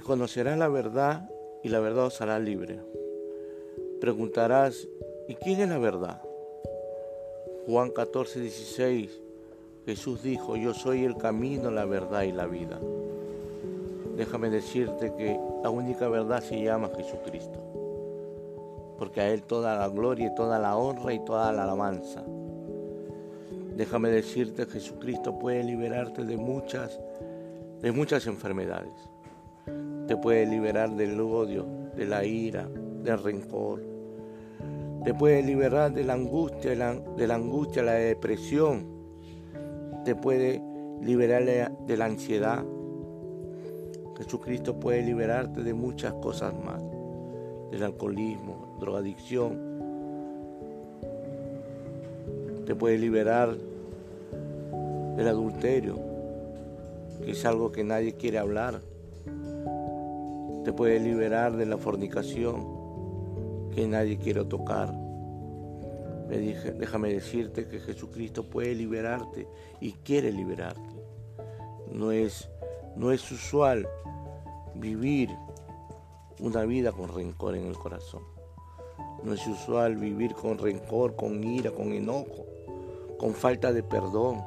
conocerás la verdad y la verdad os hará libre. Preguntarás, ¿y quién es la verdad? Juan 14, 16, Jesús dijo, yo soy el camino, la verdad y la vida. Déjame decirte que la única verdad se llama Jesucristo, porque a Él toda la gloria y toda la honra y toda la alabanza. Déjame decirte Jesucristo puede liberarte de muchas, de muchas enfermedades. Te puede liberar del odio, de la ira, del rencor. Te puede liberar de la angustia, de la angustia, la depresión. Te puede liberar de la ansiedad. Jesucristo puede liberarte de muchas cosas más. Del alcoholismo, drogadicción. Te puede liberar del adulterio, que es algo que nadie quiere hablar. Te puede liberar de la fornicación, que nadie quiere tocar. Me dije, déjame decirte que Jesucristo puede liberarte y quiere liberarte. No es, no es usual vivir una vida con rencor en el corazón. No es usual vivir con rencor, con ira, con enojo, con falta de perdón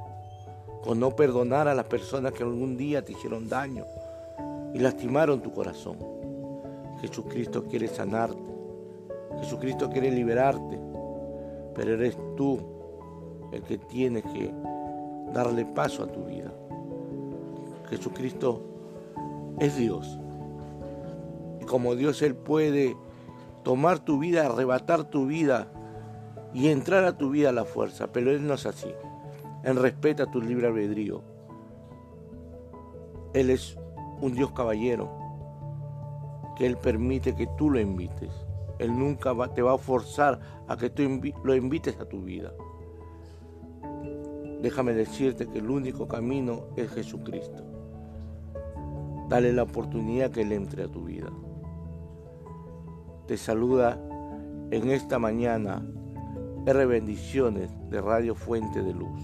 con no perdonar a las personas que algún día te hicieron daño y lastimaron tu corazón. Jesucristo quiere sanarte, Jesucristo quiere liberarte, pero eres tú el que tienes que darle paso a tu vida. Jesucristo es Dios. Y como Dios Él puede tomar tu vida, arrebatar tu vida y entrar a tu vida a la fuerza, pero Él no es así. Él respeta tu libre albedrío. Él es un Dios caballero, que Él permite que tú lo invites. Él nunca te va a forzar a que tú lo invites a tu vida. Déjame decirte que el único camino es Jesucristo. Dale la oportunidad que Él entre a tu vida. Te saluda en esta mañana R Bendiciones de Radio Fuente de Luz.